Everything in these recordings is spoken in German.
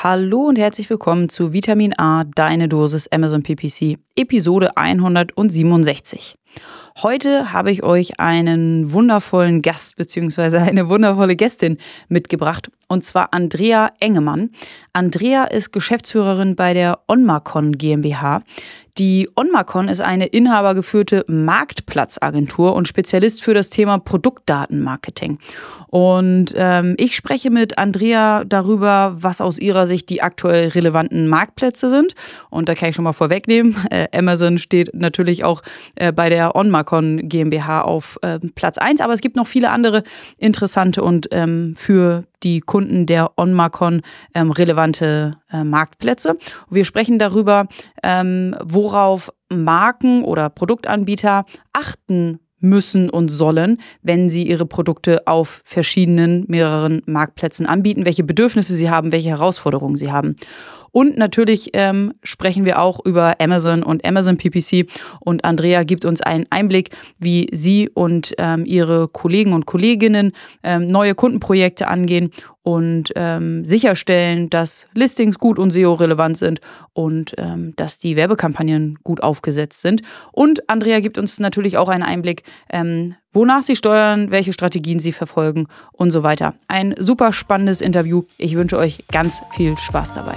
Hallo und herzlich willkommen zu Vitamin A, deine Dosis Amazon PPC, Episode 167. Heute habe ich euch einen wundervollen Gast bzw. eine wundervolle Gästin mitgebracht und zwar Andrea Engemann. Andrea ist Geschäftsführerin bei der Onmacon GmbH. Die Onmacon ist eine inhabergeführte Marktplatzagentur und Spezialist für das Thema Produktdatenmarketing. Und ähm, ich spreche mit Andrea darüber, was aus ihrer Sicht die aktuell relevanten Marktplätze sind. Und da kann ich schon mal vorwegnehmen, äh, Amazon steht natürlich auch äh, bei der Onmacon GmbH auf äh, Platz eins, aber es gibt noch viele andere interessante und ähm, für die Kunden der OnMarcon ähm, relevante äh, Marktplätze. Wir sprechen darüber, ähm, worauf Marken oder Produktanbieter achten müssen und sollen, wenn sie ihre Produkte auf verschiedenen, mehreren Marktplätzen anbieten, welche Bedürfnisse sie haben, welche Herausforderungen sie haben. Und natürlich ähm, sprechen wir auch über Amazon und Amazon PPC. Und Andrea gibt uns einen Einblick, wie sie und ähm, ihre Kollegen und Kolleginnen ähm, neue Kundenprojekte angehen und ähm, sicherstellen, dass Listings gut und SEO-relevant sind und ähm, dass die Werbekampagnen gut aufgesetzt sind. Und Andrea gibt uns natürlich auch einen Einblick, ähm, wonach sie steuern, welche Strategien sie verfolgen und so weiter. Ein super spannendes Interview. Ich wünsche euch ganz viel Spaß dabei.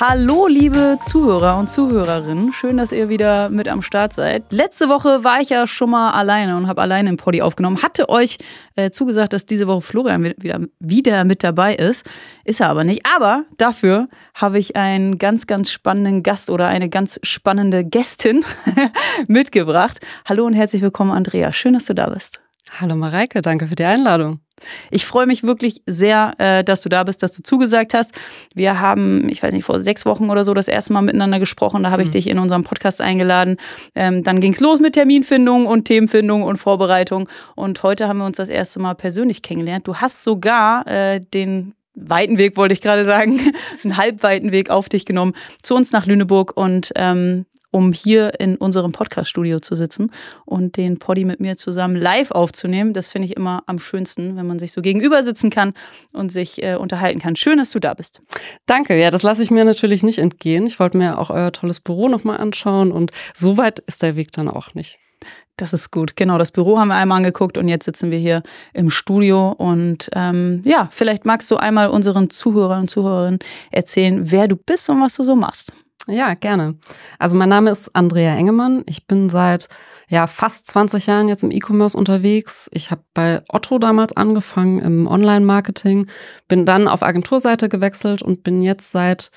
Hallo, liebe Zuhörer und Zuhörerinnen. Schön, dass ihr wieder mit am Start seid. Letzte Woche war ich ja schon mal alleine und habe alleine im Poddy aufgenommen. Hatte euch äh, zugesagt, dass diese Woche Florian wieder, wieder mit dabei ist. Ist er aber nicht. Aber dafür habe ich einen ganz, ganz spannenden Gast oder eine ganz spannende Gästin mitgebracht. Hallo und herzlich willkommen, Andrea. Schön, dass du da bist. Hallo Mareike, danke für die Einladung. Ich freue mich wirklich sehr, äh, dass du da bist, dass du zugesagt hast. Wir haben, ich weiß nicht, vor sechs Wochen oder so das erste Mal miteinander gesprochen. Da habe ich mhm. dich in unserem Podcast eingeladen. Ähm, dann ging es los mit Terminfindung und Themenfindung und Vorbereitung. Und heute haben wir uns das erste Mal persönlich kennengelernt. Du hast sogar äh, den weiten Weg, wollte ich gerade sagen, einen halbweiten Weg auf dich genommen zu uns nach Lüneburg und ähm, um hier in unserem Podcast-Studio zu sitzen und den Poddy mit mir zusammen live aufzunehmen. Das finde ich immer am schönsten, wenn man sich so gegenüber sitzen kann und sich äh, unterhalten kann. Schön, dass du da bist. Danke, ja, das lasse ich mir natürlich nicht entgehen. Ich wollte mir auch euer tolles Büro nochmal anschauen und so weit ist der Weg dann auch nicht. Das ist gut. Genau, das Büro haben wir einmal angeguckt und jetzt sitzen wir hier im Studio. Und ähm, ja, vielleicht magst du einmal unseren Zuhörern und Zuhörerinnen erzählen, wer du bist und was du so machst. Ja, gerne. Also mein Name ist Andrea Engemann. Ich bin seit ja fast 20 Jahren jetzt im E-Commerce unterwegs. Ich habe bei Otto damals angefangen im Online-Marketing, bin dann auf Agenturseite gewechselt und bin jetzt seit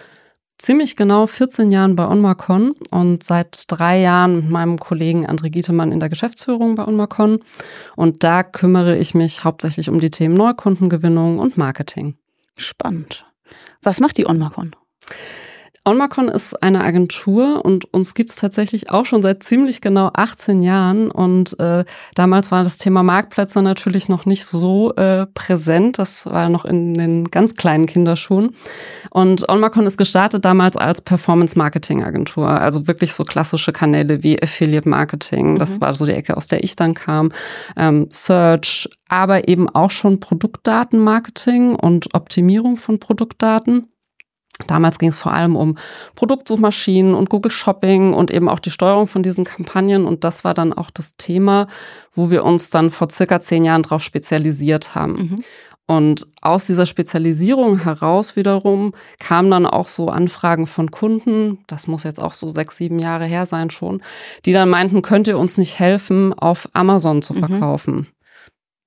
ziemlich genau 14 Jahren bei OnMarcon und seit drei Jahren mit meinem Kollegen André Gietemann in der Geschäftsführung bei OnMarcon. Und da kümmere ich mich hauptsächlich um die Themen Neukundengewinnung und Marketing. Spannend. Was macht die OnMarcon? OnMarcon ist eine Agentur und uns gibt es tatsächlich auch schon seit ziemlich genau 18 Jahren. Und äh, damals war das Thema Marktplätze natürlich noch nicht so äh, präsent. Das war noch in den ganz kleinen Kinderschuhen. Und OnMarcon ist gestartet damals als Performance-Marketing-Agentur. Also wirklich so klassische Kanäle wie Affiliate-Marketing. Das mhm. war so die Ecke, aus der ich dann kam. Ähm, Search, aber eben auch schon Produktdatenmarketing und Optimierung von Produktdaten. Damals ging es vor allem um Produktsuchmaschinen und Google Shopping und eben auch die Steuerung von diesen Kampagnen. Und das war dann auch das Thema, wo wir uns dann vor circa zehn Jahren darauf spezialisiert haben. Mhm. Und aus dieser Spezialisierung heraus wiederum kamen dann auch so Anfragen von Kunden, das muss jetzt auch so sechs, sieben Jahre her sein schon, die dann meinten, könnt ihr uns nicht helfen, auf Amazon zu mhm. verkaufen? Mhm.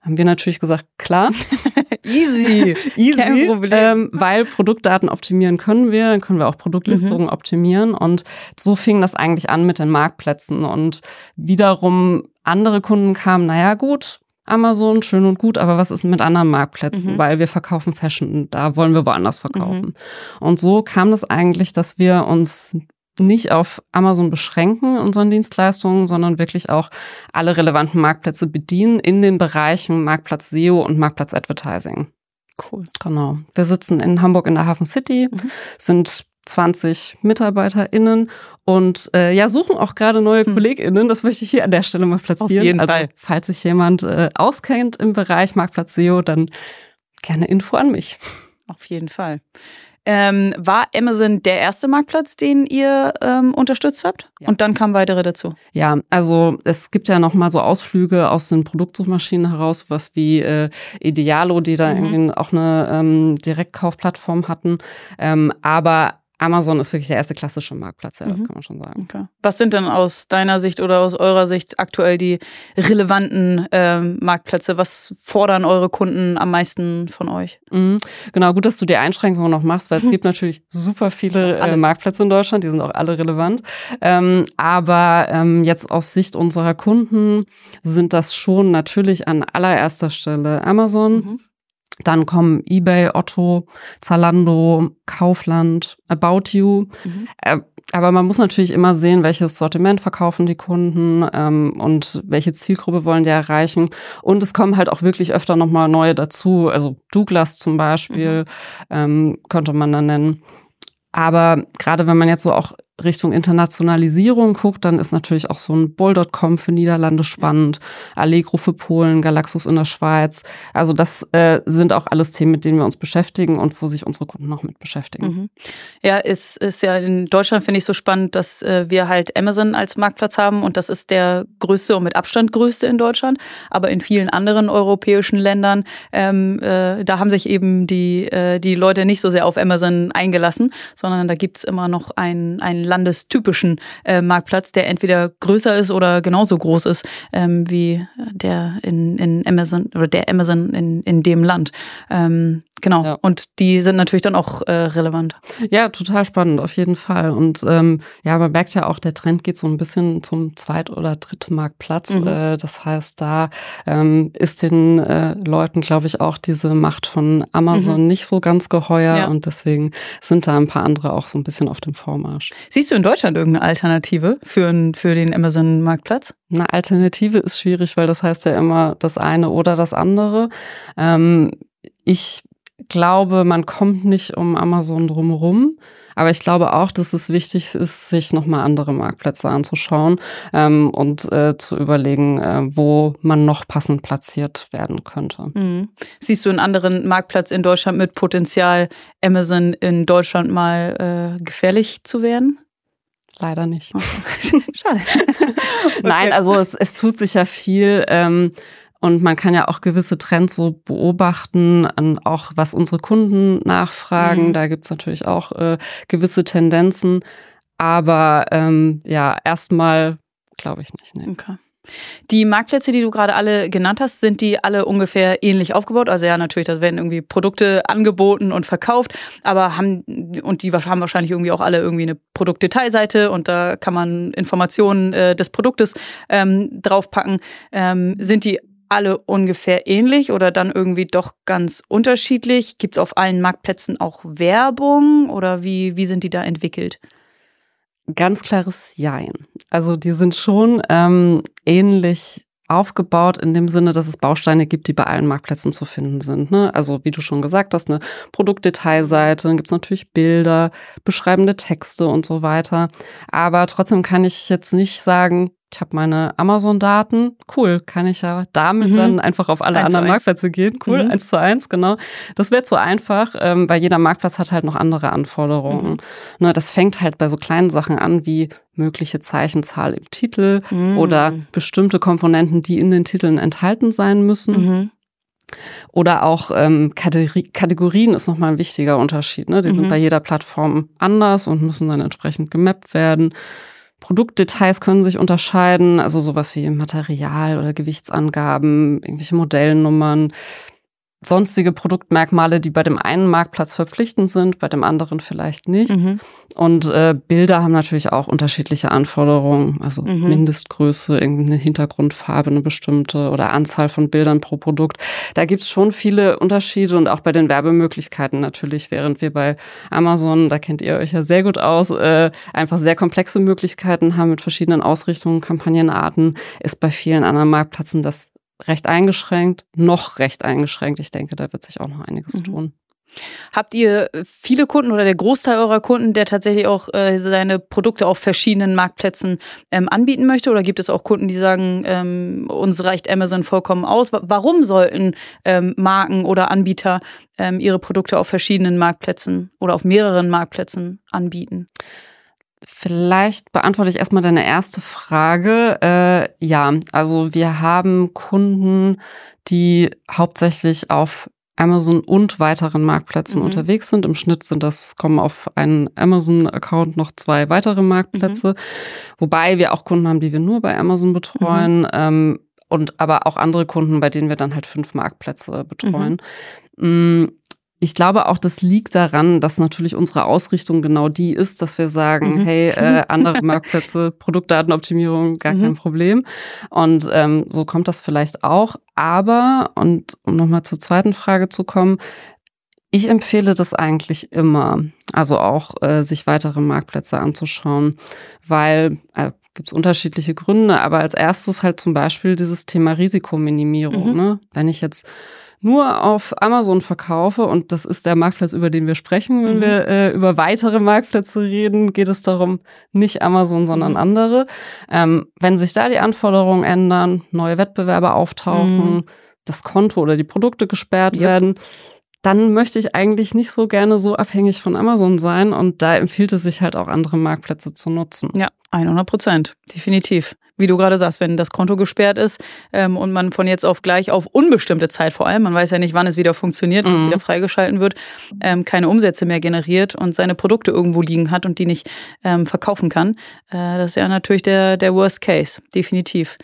Haben wir natürlich gesagt, klar. Easy. Easy. Kein Problem. Ähm, weil Produktdaten optimieren können wir, dann können wir auch Produktlistungen mhm. optimieren. Und so fing das eigentlich an mit den Marktplätzen. Und wiederum andere Kunden kamen, naja gut, Amazon, schön und gut, aber was ist mit anderen Marktplätzen? Mhm. Weil wir verkaufen Fashion, da wollen wir woanders verkaufen. Und so kam es eigentlich, dass wir uns nicht auf Amazon beschränken, unseren Dienstleistungen, sondern wirklich auch alle relevanten Marktplätze bedienen in den Bereichen Marktplatz SEO und Marktplatz Advertising. Cool. Genau. Wir sitzen in Hamburg in der Hafen City, Mhm. sind 20 MitarbeiterInnen und äh, ja, suchen auch gerade neue Hm. KollegInnen. Das möchte ich hier an der Stelle mal platzieren. Auf jeden also, Fall. falls sich jemand äh, auskennt im Bereich Marktplatz SEO, dann gerne Info an mich. Auf jeden Fall. Ähm, war Amazon der erste Marktplatz, den ihr ähm, unterstützt habt? Ja. Und dann kamen weitere dazu. Ja, also es gibt ja noch mal so Ausflüge aus den Produktsuchmaschinen heraus, was wie äh, Idealo, die da Mhm. irgendwie auch eine ähm, Direktkaufplattform hatten. Ähm, aber Amazon ist wirklich der erste klassische Marktplatz, ja, das Mhm. kann man schon sagen. Okay. Was sind denn aus deiner Sicht oder aus eurer Sicht aktuell die relevanten ähm, Marktplätze? Was fordern eure Kunden am meisten von euch? Mhm. Genau, gut, dass du die Einschränkungen noch machst, weil es gibt natürlich super viele Alle. äh, Marktplätze in Deutschland, die sind auch alle relevant. Ähm, aber ähm, jetzt aus Sicht unserer Kunden sind das schon natürlich an allererster Stelle Amazon. Mhm. Dann kommen eBay, Otto, Zalando, Kaufland, About You. Mhm. Äh, aber man muss natürlich immer sehen, welches Sortiment verkaufen die Kunden ähm, und welche Zielgruppe wollen die erreichen. Und es kommen halt auch wirklich öfter nochmal neue dazu. Also Douglas zum Beispiel ähm, könnte man dann nennen. Aber gerade wenn man jetzt so auch Richtung Internationalisierung guckt, dann ist natürlich auch so ein Bull.com für Niederlande spannend, Allegro für Polen, Galaxus in der Schweiz. Also das äh, sind auch alles Themen, mit denen wir uns beschäftigen und wo sich unsere Kunden auch mit beschäftigen. Mhm. Ja, es ist ja in Deutschland finde ich so spannend, dass äh, wir halt Amazon als Marktplatz haben und das ist der größte und mit Abstand größte in Deutschland. Aber in vielen anderen europäischen Ländern, ähm, äh, da haben sich eben die, äh, die Leute nicht so sehr auf Amazon eingelassen, sondern da gibt's immer noch einen, landestypischen äh, Marktplatz, der entweder größer ist oder genauso groß ist ähm, wie der in, in Amazon oder der Amazon in, in dem Land. Ähm, genau. Ja. Und die sind natürlich dann auch äh, relevant. Ja, total spannend, auf jeden Fall. Und ähm, ja, man merkt ja auch, der Trend geht so ein bisschen zum Zweit- oder Drittmarktplatz. Mhm. Äh, das heißt, da ähm, ist den äh, Leuten, glaube ich, auch diese Macht von Amazon nicht so ganz geheuer. Mhm. Ja. Und deswegen sind da ein paar andere auch so ein bisschen auf dem Vormarsch. Siehst du in Deutschland irgendeine Alternative für, für den Amazon-Marktplatz? Eine Alternative ist schwierig, weil das heißt ja immer das eine oder das andere. Ähm, ich glaube, man kommt nicht um Amazon drumherum. Aber ich glaube auch, dass es wichtig ist, sich nochmal andere Marktplätze anzuschauen ähm, und äh, zu überlegen, äh, wo man noch passend platziert werden könnte. Mhm. Siehst du einen anderen Marktplatz in Deutschland mit Potenzial, Amazon in Deutschland mal äh, gefährlich zu werden? Leider nicht. Schade. Nein, also es, es tut sich ja viel. Ähm, und man kann ja auch gewisse Trends so beobachten, an auch was unsere Kunden nachfragen. Mhm. Da gibt's natürlich auch äh, gewisse Tendenzen. Aber ähm, ja, erstmal glaube ich nicht. Nee. Okay. Die Marktplätze, die du gerade alle genannt hast, sind die alle ungefähr ähnlich aufgebaut? Also ja, natürlich, da werden irgendwie Produkte angeboten und verkauft, aber haben und die haben wahrscheinlich irgendwie auch alle irgendwie eine Produktdetailseite und da kann man Informationen äh, des Produktes ähm, draufpacken. Ähm, sind die alle ungefähr ähnlich oder dann irgendwie doch ganz unterschiedlich? Gibt es auf allen Marktplätzen auch Werbung oder wie, wie sind die da entwickelt? Ganz klares Jein. Also die sind schon ähm, ähnlich aufgebaut in dem Sinne, dass es Bausteine gibt, die bei allen Marktplätzen zu finden sind. Ne? Also wie du schon gesagt hast, eine Produktdetailseite, dann gibt's natürlich Bilder, beschreibende Texte und so weiter. Aber trotzdem kann ich jetzt nicht sagen, ich habe meine Amazon-Daten, cool, kann ich ja damit Mhm. dann einfach auf alle anderen. Marktplätze gehen. Cool, Mhm. eins zu eins, genau. Das wäre zu einfach, ähm, weil jeder Marktplatz hat halt noch andere Anforderungen. Mhm. Ne, das fängt halt bei so kleinen Sachen an wie mögliche Zeichenzahl im Titel Mhm. oder bestimmte Komponenten, die in den Titeln enthalten sein müssen. Mhm. Oder auch ähm, Kategori Kategorien ist nochmal ein wichtiger Unterschied. Ne? Die Mhm. sind bei jeder Plattform anders und müssen dann entsprechend gemappt werden. Produktdetails können sich unterscheiden, also sowas wie Material oder Gewichtsangaben, irgendwelche Modellnummern. Sonstige Produktmerkmale, die bei dem einen Marktplatz verpflichtend sind, bei dem anderen vielleicht nicht. Mhm. Und äh, Bilder haben natürlich auch unterschiedliche Anforderungen, also mhm. Mindestgröße, irgendeine Hintergrundfarbe, eine bestimmte oder Anzahl von Bildern pro Produkt. Da gibt's schon viele Unterschiede und auch bei den Werbemöglichkeiten natürlich, während wir bei Amazon, da kennt ihr euch ja sehr gut aus, äh, einfach sehr komplexe Möglichkeiten haben mit verschiedenen Ausrichtungen, Kampagnenarten, ist bei vielen anderen Marktplätzen das recht eingeschränkt, noch recht eingeschränkt. Ich denke, da wird sich auch noch einiges mhm. tun. Habt ihr viele Kunden oder der Großteil eurer Kunden, der tatsächlich auch äh, seine Produkte auf verschiedenen Marktplätzen ähm, anbieten möchte? Oder gibt es auch Kunden, die sagen, ähm, uns reicht Amazon vollkommen aus? Warum sollten ähm, Marken oder Anbieter ähm, ihre Produkte auf verschiedenen Marktplätzen oder auf mehreren Marktplätzen anbieten? Vielleicht beantworte ich erstmal deine erste Frage. Äh, ja, also wir haben Kunden, die hauptsächlich auf Amazon und weiteren Marktplätzen mhm. unterwegs sind. Im Schnitt sind das, kommen auf einen Amazon-Account noch zwei weitere Marktplätze. Mhm. Wobei wir auch Kunden haben, die wir nur bei Amazon betreuen. Mhm. Ähm, und aber auch andere Kunden, bei denen wir dann halt fünf Marktplätze betreuen. Mhm. Ich glaube auch, das liegt daran, dass natürlich unsere Ausrichtung genau die ist, dass wir sagen, mhm. hey, äh, andere Marktplätze, Produktdatenoptimierung, gar mhm. kein Problem. Und ähm, so kommt das vielleicht auch. Aber, und um nochmal zur zweiten Frage zu kommen, ich empfehle das eigentlich immer, also auch äh, sich weitere Marktplätze anzuschauen, weil äh, gibt es unterschiedliche Gründe, aber als erstes halt zum Beispiel dieses Thema Risikominimierung. Mhm. Ne? Wenn ich jetzt nur auf Amazon verkaufe, und das ist der Marktplatz, über den wir sprechen, wenn mhm. wir äh, über weitere Marktplätze reden, geht es darum, nicht Amazon, sondern mhm. andere. Ähm, wenn sich da die Anforderungen ändern, neue Wettbewerber auftauchen, mhm. das Konto oder die Produkte gesperrt yep. werden, dann möchte ich eigentlich nicht so gerne so abhängig von Amazon sein. Und da empfiehlt es sich halt auch andere Marktplätze zu nutzen. Ja, 100 Prozent, definitiv wie du gerade sagst, wenn das Konto gesperrt ist ähm, und man von jetzt auf gleich auf unbestimmte Zeit vor allem, man weiß ja nicht, wann es wieder funktioniert, wann mhm. es wieder freigeschalten wird, ähm, keine Umsätze mehr generiert und seine Produkte irgendwo liegen hat und die nicht ähm, verkaufen kann. Äh, das ist ja natürlich der, der Worst Case, definitiv.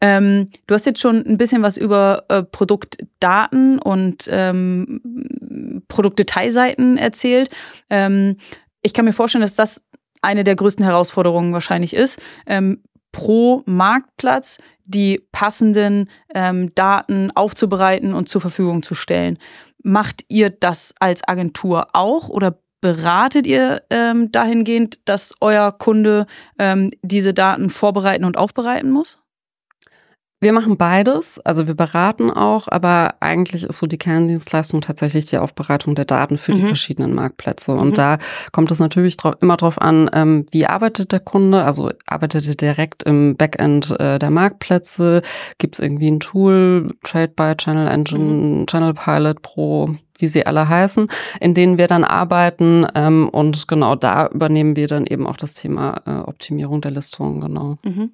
Ähm, du hast jetzt schon ein bisschen was über äh, Produktdaten und ähm, Produktdetailseiten erzählt. Ähm, ich kann mir vorstellen, dass das eine der größten Herausforderungen wahrscheinlich ist. Ähm, pro Marktplatz die passenden ähm, Daten aufzubereiten und zur Verfügung zu stellen. Macht ihr das als Agentur auch oder beratet ihr ähm, dahingehend, dass euer Kunde ähm, diese Daten vorbereiten und aufbereiten muss? Wir machen beides, also wir beraten auch, aber eigentlich ist so die Kerndienstleistung tatsächlich die Aufbereitung der Daten für mhm. die verschiedenen Marktplätze. Und mhm. da kommt es natürlich drauf, immer darauf an, ähm, wie arbeitet der Kunde, also arbeitet er direkt im Backend äh, der Marktplätze, gibt es irgendwie ein Tool, Trade by Channel Engine, mhm. Channel Pilot Pro, wie sie alle heißen, in denen wir dann arbeiten. Ähm, und genau da übernehmen wir dann eben auch das Thema äh, Optimierung der Listungen, genau. Mhm.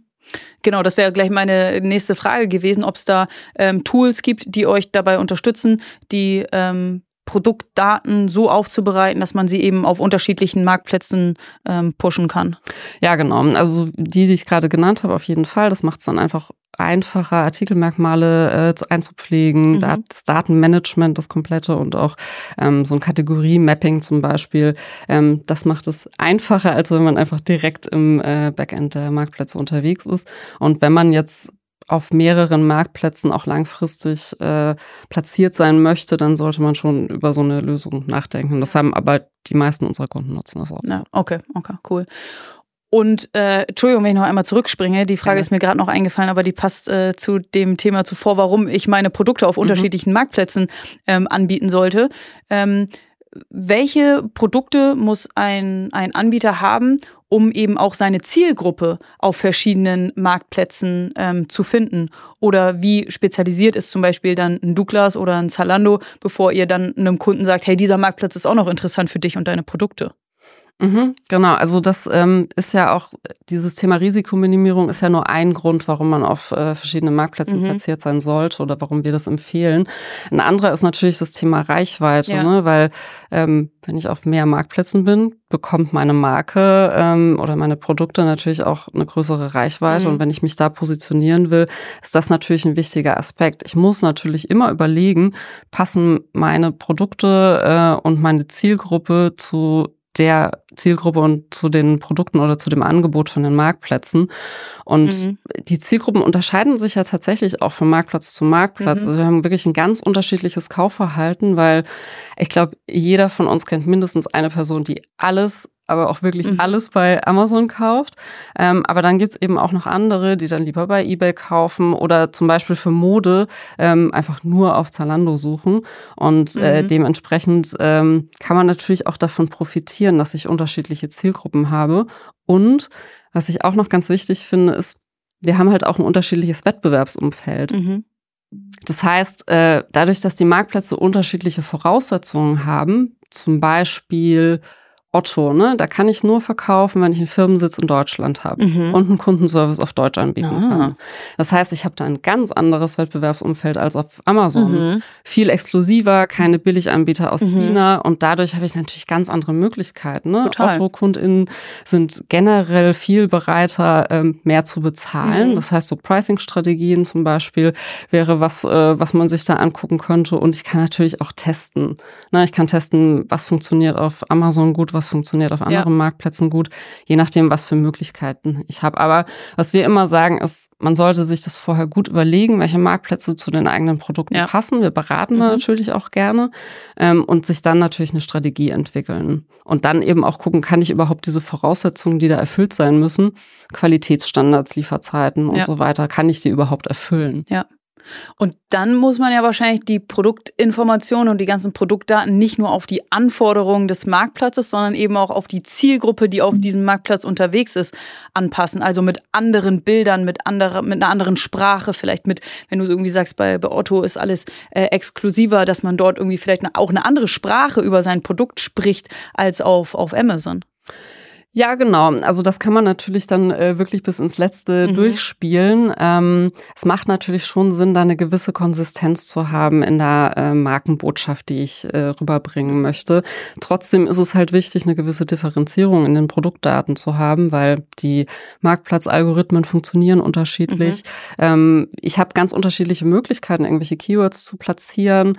Genau, das wäre gleich meine nächste Frage gewesen, ob es da ähm, Tools gibt, die euch dabei unterstützen, die ähm, Produktdaten so aufzubereiten, dass man sie eben auf unterschiedlichen Marktplätzen ähm, pushen kann. Ja, genau. Also die, die ich gerade genannt habe, auf jeden Fall. Das macht es dann einfach einfacher, Artikelmerkmale äh, einzupflegen, mhm. das Datenmanagement, das komplette und auch ähm, so ein Kategorie-Mapping zum Beispiel. Ähm, das macht es einfacher, als wenn man einfach direkt im äh, Backend der Marktplätze unterwegs ist. Und wenn man jetzt auf mehreren Marktplätzen auch langfristig äh, platziert sein möchte, dann sollte man schon über so eine Lösung nachdenken. Das haben aber die meisten unserer Kunden nutzen das auch. Ja, okay, okay, cool. Und äh, Entschuldigung, wenn ich noch einmal zurückspringe, die Frage ja. ist mir gerade noch eingefallen, aber die passt äh, zu dem Thema zuvor, warum ich meine Produkte auf mhm. unterschiedlichen Marktplätzen ähm, anbieten sollte. Ähm, welche Produkte muss ein, ein Anbieter haben, um eben auch seine Zielgruppe auf verschiedenen Marktplätzen ähm, zu finden? Oder wie spezialisiert ist zum Beispiel dann ein Douglas oder ein Zalando, bevor ihr dann einem Kunden sagt, hey, dieser Marktplatz ist auch noch interessant für dich und deine Produkte? Mhm, genau, also das ähm, ist ja auch, dieses Thema Risikominimierung ist ja nur ein Grund, warum man auf äh, verschiedenen Marktplätzen mhm. platziert sein sollte oder warum wir das empfehlen. Ein anderer ist natürlich das Thema Reichweite, ja. ne? weil ähm, wenn ich auf mehr Marktplätzen bin, bekommt meine Marke ähm, oder meine Produkte natürlich auch eine größere Reichweite. Mhm. Und wenn ich mich da positionieren will, ist das natürlich ein wichtiger Aspekt. Ich muss natürlich immer überlegen, passen meine Produkte äh, und meine Zielgruppe zu der Zielgruppe und zu den Produkten oder zu dem Angebot von den Marktplätzen. Und mhm. die Zielgruppen unterscheiden sich ja tatsächlich auch von Marktplatz zu Marktplatz. Mhm. Also wir haben wirklich ein ganz unterschiedliches Kaufverhalten, weil ich glaube, jeder von uns kennt mindestens eine Person, die alles aber auch wirklich mhm. alles bei Amazon kauft. Ähm, aber dann gibt's eben auch noch andere, die dann lieber bei eBay kaufen oder zum Beispiel für Mode ähm, einfach nur auf Zalando suchen. Und äh, mhm. dementsprechend ähm, kann man natürlich auch davon profitieren, dass ich unterschiedliche Zielgruppen habe. Und was ich auch noch ganz wichtig finde, ist, wir haben halt auch ein unterschiedliches Wettbewerbsumfeld. Mhm. Das heißt, äh, dadurch, dass die Marktplätze unterschiedliche Voraussetzungen haben, zum Beispiel Otto, ne? Da kann ich nur verkaufen, wenn ich einen Firmensitz in Deutschland habe mhm. und einen Kundenservice auf Deutsch anbieten ah. kann. Das heißt, ich habe da ein ganz anderes Wettbewerbsumfeld als auf Amazon. Mhm. Viel exklusiver, keine Billiganbieter aus mhm. China und dadurch habe ich natürlich ganz andere Möglichkeiten. Ne? Otto-KundInnen sind generell viel bereiter, ähm, mehr zu bezahlen. Mhm. Das heißt, so Pricing-Strategien zum Beispiel wäre was, äh, was man sich da angucken könnte. Und ich kann natürlich auch testen. Ne? Ich kann testen, was funktioniert auf Amazon gut, was funktioniert auf anderen ja. Marktplätzen gut, je nachdem, was für Möglichkeiten ich habe. Aber was wir immer sagen, ist, man sollte sich das vorher gut überlegen, welche Marktplätze zu den eigenen Produkten ja. passen. Wir beraten mhm. da natürlich auch gerne ähm, und sich dann natürlich eine Strategie entwickeln. Und dann eben auch gucken, kann ich überhaupt diese Voraussetzungen, die da erfüllt sein müssen, Qualitätsstandards, Lieferzeiten und ja. so weiter, kann ich die überhaupt erfüllen? Ja. Und dann muss man ja wahrscheinlich die Produktinformationen und die ganzen Produktdaten nicht nur auf die Anforderungen des Marktplatzes, sondern eben auch auf die Zielgruppe, die auf diesem Marktplatz unterwegs ist, anpassen. Also mit anderen Bildern, mit, andere, mit einer anderen Sprache, vielleicht mit, wenn du irgendwie sagst, bei, bei Otto ist alles äh, exklusiver, dass man dort irgendwie vielleicht auch eine andere Sprache über sein Produkt spricht als auf, auf Amazon. Ja, genau. Also das kann man natürlich dann äh, wirklich bis ins Letzte mhm. durchspielen. Ähm, es macht natürlich schon Sinn, da eine gewisse Konsistenz zu haben in der äh, Markenbotschaft, die ich äh, rüberbringen möchte. Trotzdem ist es halt wichtig, eine gewisse Differenzierung in den Produktdaten zu haben, weil die Marktplatzalgorithmen funktionieren unterschiedlich. Mhm. Ähm, ich habe ganz unterschiedliche Möglichkeiten, irgendwelche Keywords zu platzieren.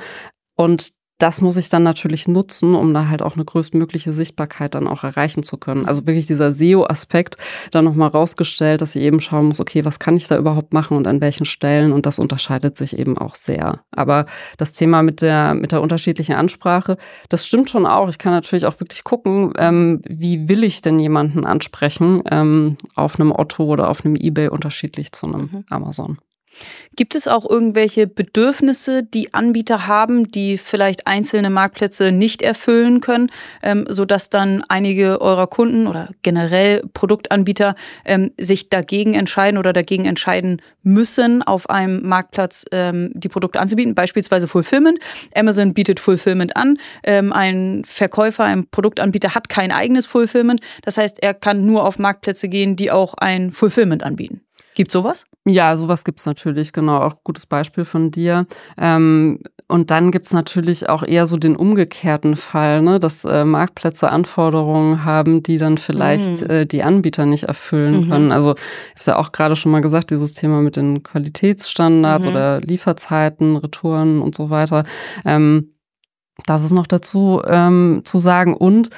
Und das muss ich dann natürlich nutzen, um da halt auch eine größtmögliche Sichtbarkeit dann auch erreichen zu können. Also wirklich dieser SEO-Aspekt dann nochmal rausgestellt, dass ich eben schauen muss, okay, was kann ich da überhaupt machen und an welchen Stellen? Und das unterscheidet sich eben auch sehr. Aber das Thema mit der, mit der unterschiedlichen Ansprache, das stimmt schon auch. Ich kann natürlich auch wirklich gucken, ähm, wie will ich denn jemanden ansprechen ähm, auf einem Otto oder auf einem Ebay unterschiedlich zu einem mhm. Amazon. Gibt es auch irgendwelche Bedürfnisse, die Anbieter haben, die vielleicht einzelne Marktplätze nicht erfüllen können, ähm, sodass dann einige eurer Kunden oder generell Produktanbieter ähm, sich dagegen entscheiden oder dagegen entscheiden müssen, auf einem Marktplatz ähm, die Produkte anzubieten, beispielsweise Fulfillment. Amazon bietet Fulfillment an. Ähm, ein Verkäufer, ein Produktanbieter hat kein eigenes Fulfillment. Das heißt, er kann nur auf Marktplätze gehen, die auch ein Fulfillment anbieten. Gibt sowas? Ja, sowas gibt's natürlich, genau. Auch gutes Beispiel von dir. Ähm, und dann gibt's natürlich auch eher so den umgekehrten Fall, ne, dass äh, Marktplätze Anforderungen haben, die dann vielleicht mhm. äh, die Anbieter nicht erfüllen mhm. können. Also ich habe ja auch gerade schon mal gesagt, dieses Thema mit den Qualitätsstandards mhm. oder Lieferzeiten, Retouren und so weiter. Ähm, das ist noch dazu ähm, zu sagen. Und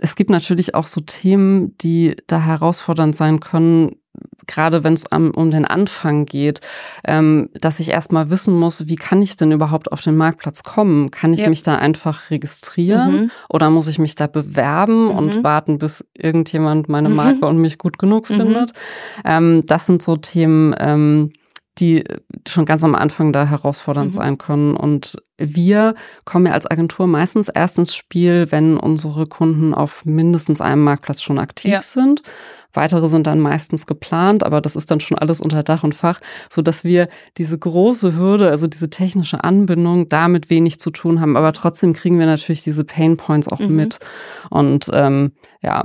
es gibt natürlich auch so Themen, die da herausfordernd sein können, gerade wenn es um den Anfang geht, ähm, dass ich erstmal wissen muss, wie kann ich denn überhaupt auf den Marktplatz kommen? Kann ich ja. mich da einfach registrieren mhm. oder muss ich mich da bewerben mhm. und warten, bis irgendjemand meine mhm. Marke mhm. und mich gut genug mhm. findet? Ähm, das sind so Themen, ähm, die schon ganz am Anfang da herausfordernd mhm. sein können. Und wir kommen ja als Agentur meistens erst ins Spiel, wenn unsere Kunden auf mindestens einem Marktplatz schon aktiv ja. sind weitere sind dann meistens geplant, aber das ist dann schon alles unter Dach und Fach, so dass wir diese große Hürde, also diese technische Anbindung, damit wenig zu tun haben. Aber trotzdem kriegen wir natürlich diese Pain Points auch mhm. mit. Und ähm, ja,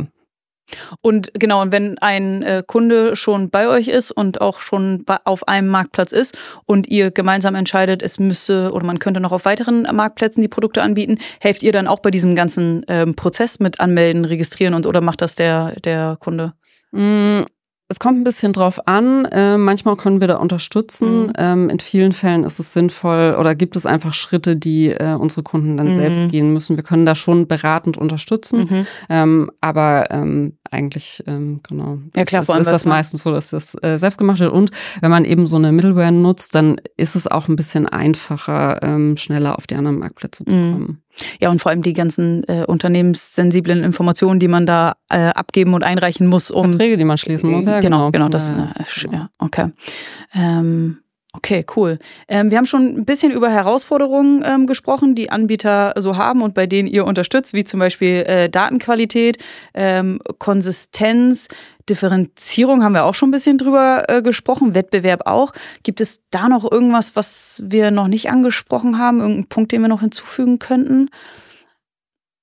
und genau, und wenn ein äh, Kunde schon bei euch ist und auch schon auf einem Marktplatz ist und ihr gemeinsam entscheidet, es müsste oder man könnte noch auf weiteren Marktplätzen die Produkte anbieten, helft ihr dann auch bei diesem ganzen ähm, Prozess mit anmelden, registrieren und oder macht das der, der Kunde? Mm, es kommt ein bisschen drauf an. Äh, manchmal können wir da unterstützen. Mhm. Ähm, in vielen Fällen ist es sinnvoll oder gibt es einfach Schritte, die äh, unsere Kunden dann mhm. selbst gehen müssen. Wir können da schon beratend unterstützen. Mhm. Ähm, aber ähm, eigentlich, ähm, genau, ja, klar, ist, ist das meistens so, dass das äh, selbst gemacht wird. Und wenn man eben so eine Middleware nutzt, dann ist es auch ein bisschen einfacher, ähm, schneller auf die anderen Marktplätze zu mhm. kommen. Ja, und vor allem die ganzen äh, unternehmenssensiblen Informationen, die man da äh, abgeben und einreichen muss, um. Verträge, die man schließen muss, ja. Genau, genau, das, ja, äh, genau. ja okay. Ähm, Okay, cool. Ähm, wir haben schon ein bisschen über Herausforderungen ähm, gesprochen, die Anbieter so haben und bei denen ihr unterstützt, wie zum Beispiel äh, Datenqualität, ähm, Konsistenz, Differenzierung haben wir auch schon ein bisschen drüber äh, gesprochen, Wettbewerb auch. Gibt es da noch irgendwas, was wir noch nicht angesprochen haben, irgendeinen Punkt, den wir noch hinzufügen könnten?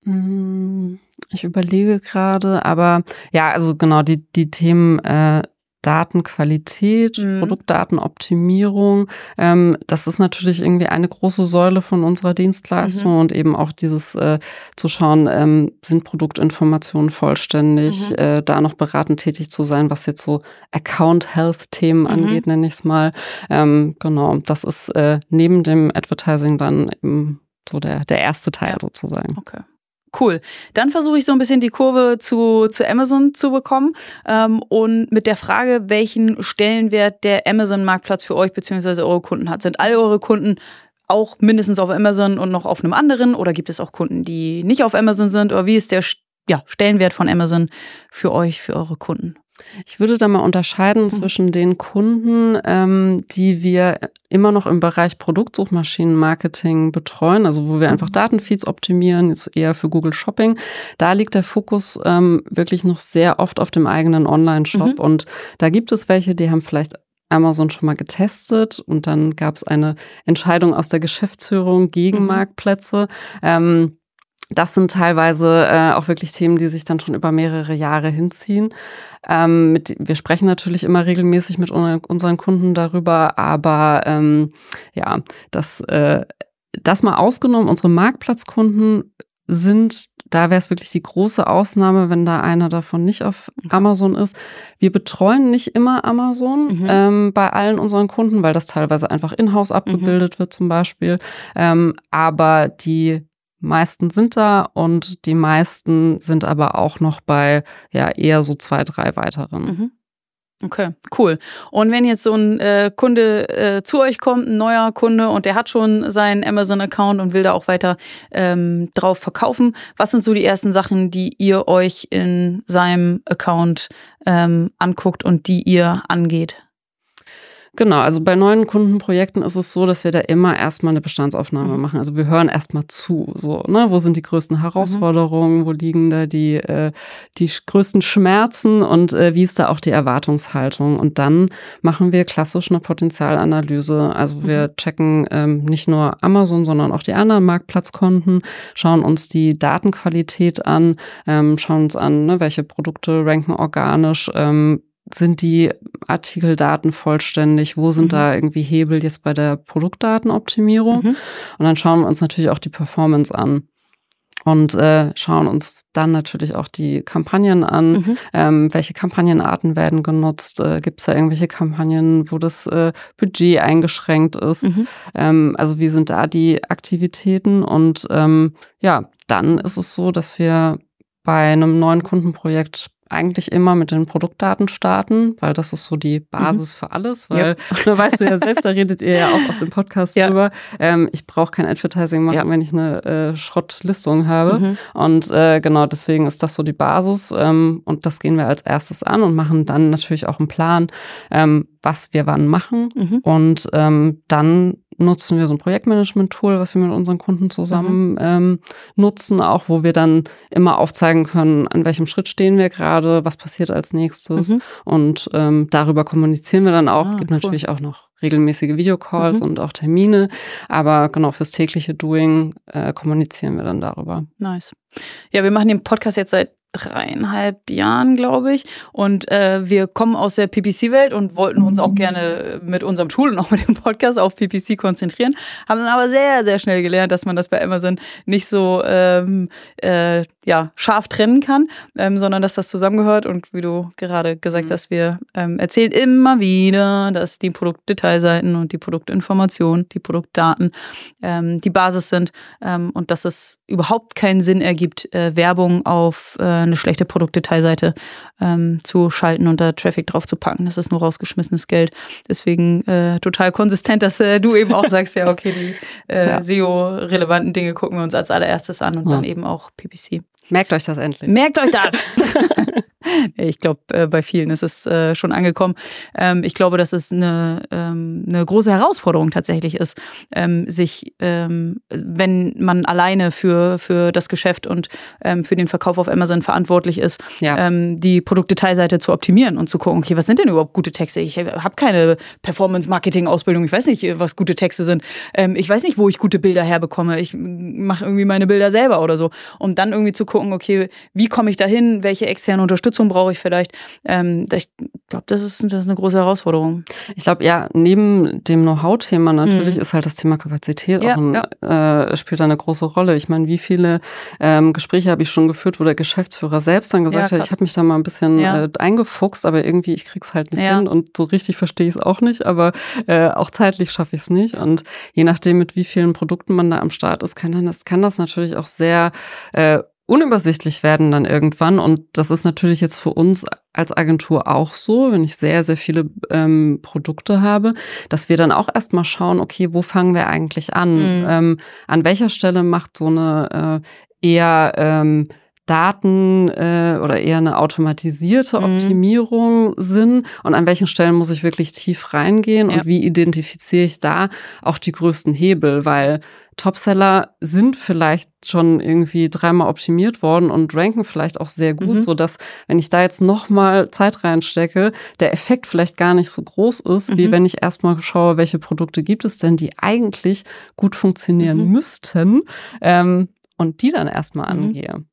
Hm, ich überlege gerade, aber ja, also genau die, die Themen äh, Datenqualität, mhm. Produktdatenoptimierung. Ähm, das ist natürlich irgendwie eine große Säule von unserer Dienstleistung mhm. und eben auch dieses äh, zu schauen, ähm, sind Produktinformationen vollständig, mhm. äh, da noch beratend tätig zu sein, was jetzt so Account Health Themen mhm. angeht, nenne ich es mal. Ähm, genau, das ist äh, neben dem Advertising dann eben so der, der erste Teil ja. sozusagen. Okay. Cool. Dann versuche ich so ein bisschen die Kurve zu, zu Amazon zu bekommen ähm, und mit der Frage, welchen Stellenwert der Amazon-Marktplatz für euch bzw. eure Kunden hat. Sind all eure Kunden auch mindestens auf Amazon und noch auf einem anderen oder gibt es auch Kunden, die nicht auf Amazon sind oder wie ist der ja, Stellenwert von Amazon für euch, für eure Kunden? Ich würde da mal unterscheiden mhm. zwischen den Kunden, ähm, die wir immer noch im Bereich Produktsuchmaschinenmarketing betreuen, also wo wir einfach mhm. Datenfeeds optimieren, jetzt eher für Google Shopping. Da liegt der Fokus ähm, wirklich noch sehr oft auf dem eigenen Online-Shop. Mhm. Und da gibt es welche, die haben vielleicht Amazon schon mal getestet und dann gab es eine Entscheidung aus der Geschäftsführung gegen mhm. Marktplätze. Ähm, das sind teilweise äh, auch wirklich Themen, die sich dann schon über mehrere Jahre hinziehen. Ähm, mit, wir sprechen natürlich immer regelmäßig mit unseren Kunden darüber, aber ähm, ja, das, äh, das mal ausgenommen, unsere Marktplatzkunden sind, da wäre es wirklich die große Ausnahme, wenn da einer davon nicht auf Amazon ist. Wir betreuen nicht immer Amazon mhm. ähm, bei allen unseren Kunden, weil das teilweise einfach in-house abgebildet mhm. wird zum Beispiel. Ähm, aber die meisten sind da und die meisten sind aber auch noch bei ja eher so zwei, drei weiteren. Mhm. Okay, cool. Und wenn jetzt so ein äh, Kunde äh, zu euch kommt, ein neuer Kunde und der hat schon seinen Amazon-Account und will da auch weiter ähm, drauf verkaufen, was sind so die ersten Sachen, die ihr euch in seinem Account ähm, anguckt und die ihr angeht? Genau, also bei neuen Kundenprojekten ist es so, dass wir da immer erstmal eine Bestandsaufnahme mhm. machen. Also wir hören erstmal zu, so, ne, wo sind die größten Herausforderungen, mhm. wo liegen da die, äh, die größten Schmerzen und äh, wie ist da auch die Erwartungshaltung? Und dann machen wir klassisch eine Potenzialanalyse. Also wir mhm. checken ähm, nicht nur Amazon, sondern auch die anderen Marktplatzkonten, schauen uns die Datenqualität an, ähm, schauen uns an, ne, welche Produkte ranken organisch, ähm, sind die Artikeldaten vollständig? Wo sind mhm. da irgendwie Hebel jetzt bei der Produktdatenoptimierung? Mhm. Und dann schauen wir uns natürlich auch die Performance an und äh, schauen uns dann natürlich auch die Kampagnen an. Mhm. Ähm, welche Kampagnenarten werden genutzt? Äh, Gibt es da irgendwelche Kampagnen, wo das äh, Budget eingeschränkt ist? Mhm. Ähm, also wie sind da die Aktivitäten? Und ähm, ja, dann ist es so, dass wir bei einem neuen Kundenprojekt eigentlich immer mit den Produktdaten starten, weil das ist so die Basis mhm. für alles, weil yep. ne, weißt du ja selbst, da redet ihr ja auch auf dem Podcast ja. drüber. Ähm, ich brauche kein Advertising machen, ja. wenn ich eine äh, Schrottlistung habe. Mhm. Und äh, genau deswegen ist das so die Basis. Ähm, und das gehen wir als erstes an und machen dann natürlich auch einen Plan, ähm, was wir wann machen. Mhm. Und ähm, dann nutzen wir so ein Projektmanagement-Tool, was wir mit unseren Kunden zusammen mhm. ähm, nutzen, auch wo wir dann immer aufzeigen können, an welchem Schritt stehen wir gerade, was passiert als nächstes. Mhm. Und ähm, darüber kommunizieren wir dann auch. Ah, gibt cool. natürlich auch noch regelmäßige Videocalls mhm. und auch Termine. Aber genau fürs tägliche Doing äh, kommunizieren wir dann darüber. Nice. Ja, wir machen den Podcast jetzt seit dreieinhalb Jahren, glaube ich. Und äh, wir kommen aus der PPC-Welt und wollten uns auch gerne mit unserem Tool und auch mit dem Podcast auf PPC konzentrieren. Haben dann aber sehr, sehr schnell gelernt, dass man das bei Amazon nicht so ähm, äh, ja, scharf trennen kann, ähm, sondern dass das zusammengehört. Und wie du gerade gesagt mhm. hast, wir ähm, erzählen immer wieder, dass die Produktdetailseiten und die Produktinformationen, die Produktdaten ähm, die Basis sind ähm, und dass es überhaupt keinen Sinn ergibt, äh, Werbung auf äh, eine schlechte Produktdetailseite ähm, zu schalten und da Traffic drauf zu packen. Das ist nur rausgeschmissenes Geld. Deswegen äh, total konsistent, dass äh, du eben auch sagst, ja, okay, die äh, ja. SEO-relevanten Dinge gucken wir uns als allererstes an und ja. dann eben auch PPC. Merkt euch das endlich. Merkt euch das! Ich glaube, äh, bei vielen ist es äh, schon angekommen. Ähm, ich glaube, dass es eine, ähm, eine große Herausforderung tatsächlich ist, ähm, sich, wenn man alleine für, für das Geschäft und für den Verkauf auf Amazon verantwortlich ist, ja. die Produktdetailseite zu optimieren und zu gucken, okay, was sind denn überhaupt gute Texte? Ich habe keine Performance-Marketing-Ausbildung, ich weiß nicht, was gute Texte sind. Ich weiß nicht, wo ich gute Bilder herbekomme. Ich mache irgendwie meine Bilder selber oder so. Und dann irgendwie zu gucken, okay, wie komme ich dahin, welche externe Unterstützung Unterstützung brauche ich vielleicht. Ähm, ich glaube, das ist, das ist eine große Herausforderung. Ich glaube, ja, neben dem Know-how-Thema natürlich mhm. ist halt das Thema Kapazität ja, auch ein, ja. äh, spielt da eine große Rolle. Ich meine, wie viele ähm, Gespräche habe ich schon geführt, wo der Geschäftsführer selbst dann gesagt ja, hat, ich habe mich da mal ein bisschen äh, eingefuchst, aber irgendwie ich krieg's halt nicht hin und so richtig verstehe ich es auch nicht, aber äh, auch zeitlich schaffe ich es nicht. Und je nachdem, mit wie vielen Produkten man da am Start ist, kann, dann das, kann das natürlich auch sehr äh, unübersichtlich werden dann irgendwann. Und das ist natürlich jetzt für uns als Agentur auch so, wenn ich sehr, sehr viele ähm, Produkte habe, dass wir dann auch erstmal schauen, okay, wo fangen wir eigentlich an? Mhm. Ähm, an welcher Stelle macht so eine äh, eher ähm, Daten äh, oder eher eine automatisierte mhm. Optimierung mhm. Sinn und an welchen Stellen muss ich wirklich tief reingehen ja. und wie identifiziere ich da auch die größten Hebel, weil Topseller sind vielleicht schon irgendwie dreimal optimiert worden und ranken vielleicht auch sehr gut, mhm. so dass wenn ich da jetzt noch mal Zeit reinstecke, der Effekt vielleicht gar nicht so groß ist, mhm. wie wenn ich erstmal schaue, welche Produkte gibt es denn, die eigentlich gut funktionieren mhm. müssten ähm, und die dann erstmal mhm. angehe.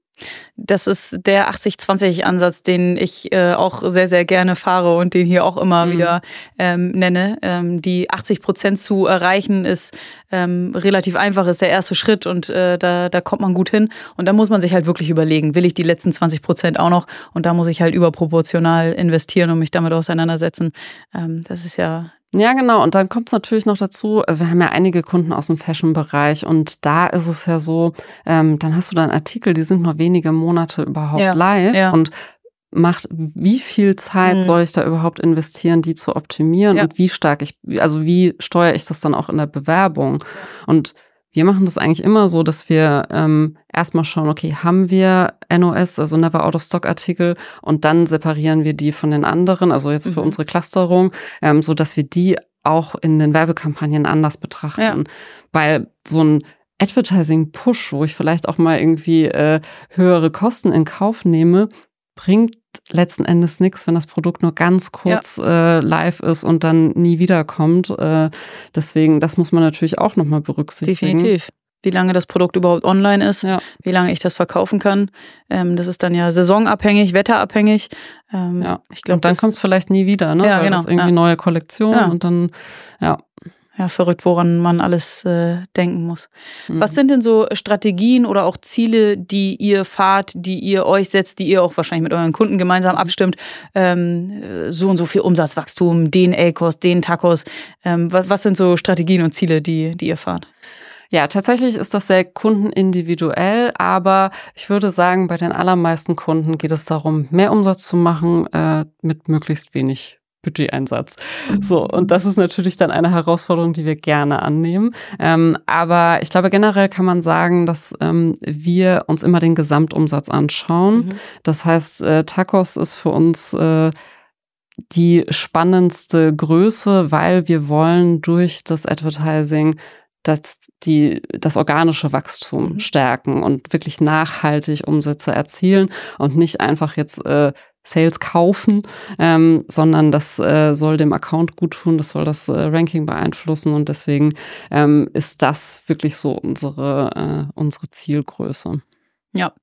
Das ist der 80-20-Ansatz, den ich äh, auch sehr, sehr gerne fahre und den hier auch immer mhm. wieder ähm, nenne. Ähm, die 80 Prozent zu erreichen ist ähm, relativ einfach, ist der erste Schritt und äh, da, da kommt man gut hin. Und da muss man sich halt wirklich überlegen, will ich die letzten 20 Prozent auch noch? Und da muss ich halt überproportional investieren und mich damit auseinandersetzen. Ähm, das ist ja ja, genau. Und dann kommt es natürlich noch dazu, also wir haben ja einige Kunden aus dem Fashion-Bereich und da ist es ja so, ähm, dann hast du dann Artikel, die sind nur wenige Monate überhaupt ja, live ja. und macht, wie viel Zeit mhm. soll ich da überhaupt investieren, die zu optimieren ja. und wie stark ich, also wie steuere ich das dann auch in der Bewerbung? Und wir machen das eigentlich immer so, dass wir ähm, erstmal schauen, okay, haben wir NOS, also Never Out of Stock Artikel, und dann separieren wir die von den anderen, also jetzt für mhm. unsere Clusterung, ähm, so dass wir die auch in den Werbekampagnen anders betrachten. Ja. Weil so ein Advertising-Push, wo ich vielleicht auch mal irgendwie äh, höhere Kosten in Kauf nehme, bringt letzten Endes nichts, wenn das Produkt nur ganz kurz ja. äh, live ist und dann nie wiederkommt. Äh, deswegen, das muss man natürlich auch nochmal berücksichtigen. Definitiv. Wie lange das Produkt überhaupt online ist, ja. wie lange ich das verkaufen kann. Ähm, das ist dann ja saisonabhängig, wetterabhängig. Ähm, ja. Ich glaub, und dann kommt es vielleicht nie wieder, ne? Ja, Weil genau. Das irgendwie neue Kollektion und dann, ja ja, verrückt, woran man alles äh, denken muss. Mhm. Was sind denn so Strategien oder auch Ziele, die ihr fahrt, die ihr euch setzt, die ihr auch wahrscheinlich mit euren Kunden gemeinsam abstimmt? Ähm, so und so viel Umsatzwachstum, den A-Kurs, den Tacos. Ähm, was, was sind so Strategien und Ziele, die, die ihr fahrt? Ja, tatsächlich ist das sehr kundenindividuell, aber ich würde sagen, bei den allermeisten Kunden geht es darum, mehr Umsatz zu machen äh, mit möglichst wenig Budgeteinsatz. So, und das ist natürlich dann eine Herausforderung, die wir gerne annehmen. Ähm, aber ich glaube, generell kann man sagen, dass ähm, wir uns immer den Gesamtumsatz anschauen. Mhm. Das heißt, äh, Tacos ist für uns äh, die spannendste Größe, weil wir wollen durch das Advertising das, die, das organische Wachstum mhm. stärken und wirklich nachhaltig Umsätze erzielen und nicht einfach jetzt äh, Sales kaufen, ähm, sondern das äh, soll dem Account gut tun, das soll das äh, Ranking beeinflussen und deswegen ähm, ist das wirklich so unsere, äh, unsere Zielgröße. Ja,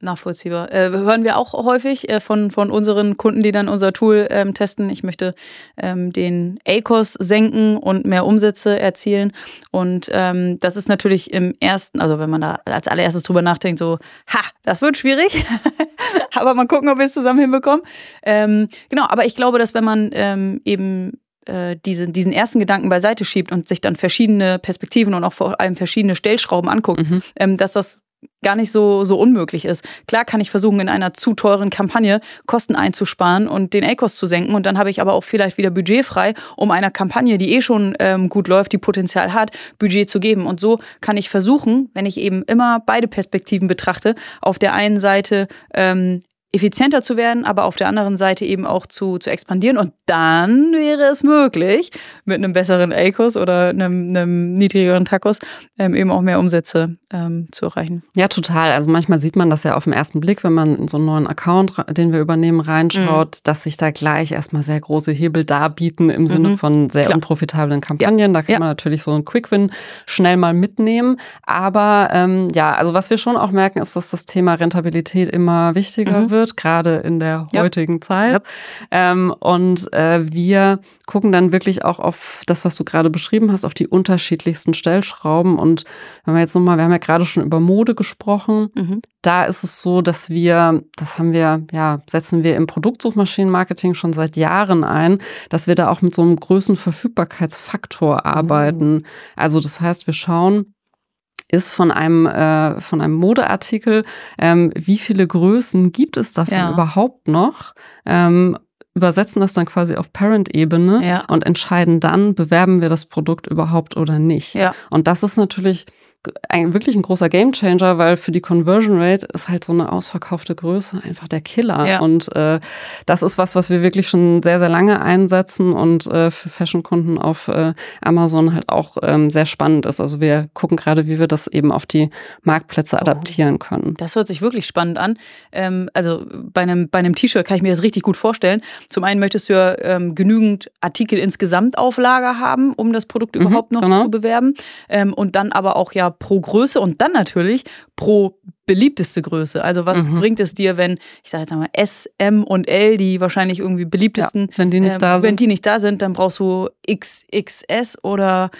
Nachvollziehbar. Äh, hören wir auch häufig äh, von, von unseren Kunden, die dann unser Tool ähm, testen. Ich möchte ähm, den ACOS senken und mehr Umsätze erzielen. Und ähm, das ist natürlich im ersten, also wenn man da als allererstes drüber nachdenkt, so, ha, das wird schwierig. aber mal gucken, ob wir es zusammen hinbekommen. Ähm, genau, aber ich glaube, dass wenn man ähm, eben äh, diese, diesen ersten Gedanken beiseite schiebt und sich dann verschiedene Perspektiven und auch vor allem verschiedene Stellschrauben anguckt, mhm. ähm, dass das gar nicht so, so unmöglich ist. Klar kann ich versuchen, in einer zu teuren Kampagne Kosten einzusparen und den A-Kost zu senken und dann habe ich aber auch vielleicht wieder Budget frei, um einer Kampagne, die eh schon ähm, gut läuft, die Potenzial hat, Budget zu geben. Und so kann ich versuchen, wenn ich eben immer beide Perspektiven betrachte, auf der einen Seite ähm, effizienter zu werden, aber auf der anderen Seite eben auch zu, zu expandieren. Und dann wäre es möglich, mit einem besseren ACOS oder einem, einem niedrigeren TACOS ähm, eben auch mehr Umsätze ähm, zu erreichen. Ja, total. Also manchmal sieht man das ja auf den ersten Blick, wenn man in so einen neuen Account, den wir übernehmen, reinschaut, mhm. dass sich da gleich erstmal sehr große Hebel darbieten im Sinne mhm. von sehr Klar. unprofitablen Kampagnen. Ja. Da kann ja. man natürlich so einen Quick-Win schnell mal mitnehmen. Aber ähm, ja, also was wir schon auch merken, ist, dass das Thema Rentabilität immer wichtiger mhm. wird wird, gerade in der heutigen ja. Zeit. Ja. Ähm, und äh, wir gucken dann wirklich auch auf das, was du gerade beschrieben hast, auf die unterschiedlichsten Stellschrauben. Und wenn wir jetzt nochmal, wir haben ja gerade schon über Mode gesprochen, mhm. da ist es so, dass wir, das haben wir, ja, setzen wir im Produktsuchmaschinenmarketing schon seit Jahren ein, dass wir da auch mit so einem Größenverfügbarkeitsfaktor arbeiten. Mhm. Also das heißt, wir schauen, ist von einem, äh, von einem Modeartikel, ähm, wie viele Größen gibt es davon ja. überhaupt noch? Ähm, übersetzen das dann quasi auf Parent-Ebene ja. und entscheiden dann, bewerben wir das Produkt überhaupt oder nicht. Ja. Und das ist natürlich ein, wirklich ein großer Gamechanger, weil für die Conversion Rate ist halt so eine ausverkaufte Größe einfach der Killer. Ja. Und äh, das ist was, was wir wirklich schon sehr, sehr lange einsetzen und äh, für Fashion-Kunden auf äh, Amazon halt auch ähm, sehr spannend ist. Also wir gucken gerade, wie wir das eben auf die Marktplätze oh. adaptieren können. Das hört sich wirklich spannend an. Ähm, also bei einem, bei einem T-Shirt kann ich mir das richtig gut vorstellen. Zum einen möchtest du ja ähm, genügend Artikel insgesamt auf Lager haben, um das Produkt mhm, überhaupt noch genau. zu bewerben. Ähm, und dann aber auch ja pro Größe und dann natürlich pro beliebteste Größe. Also was mhm. bringt es dir, wenn, ich sage jetzt mal S, M und L, die wahrscheinlich irgendwie beliebtesten, ja, wenn die nicht äh, da sind. Wenn die nicht da sind, dann brauchst du XXS oder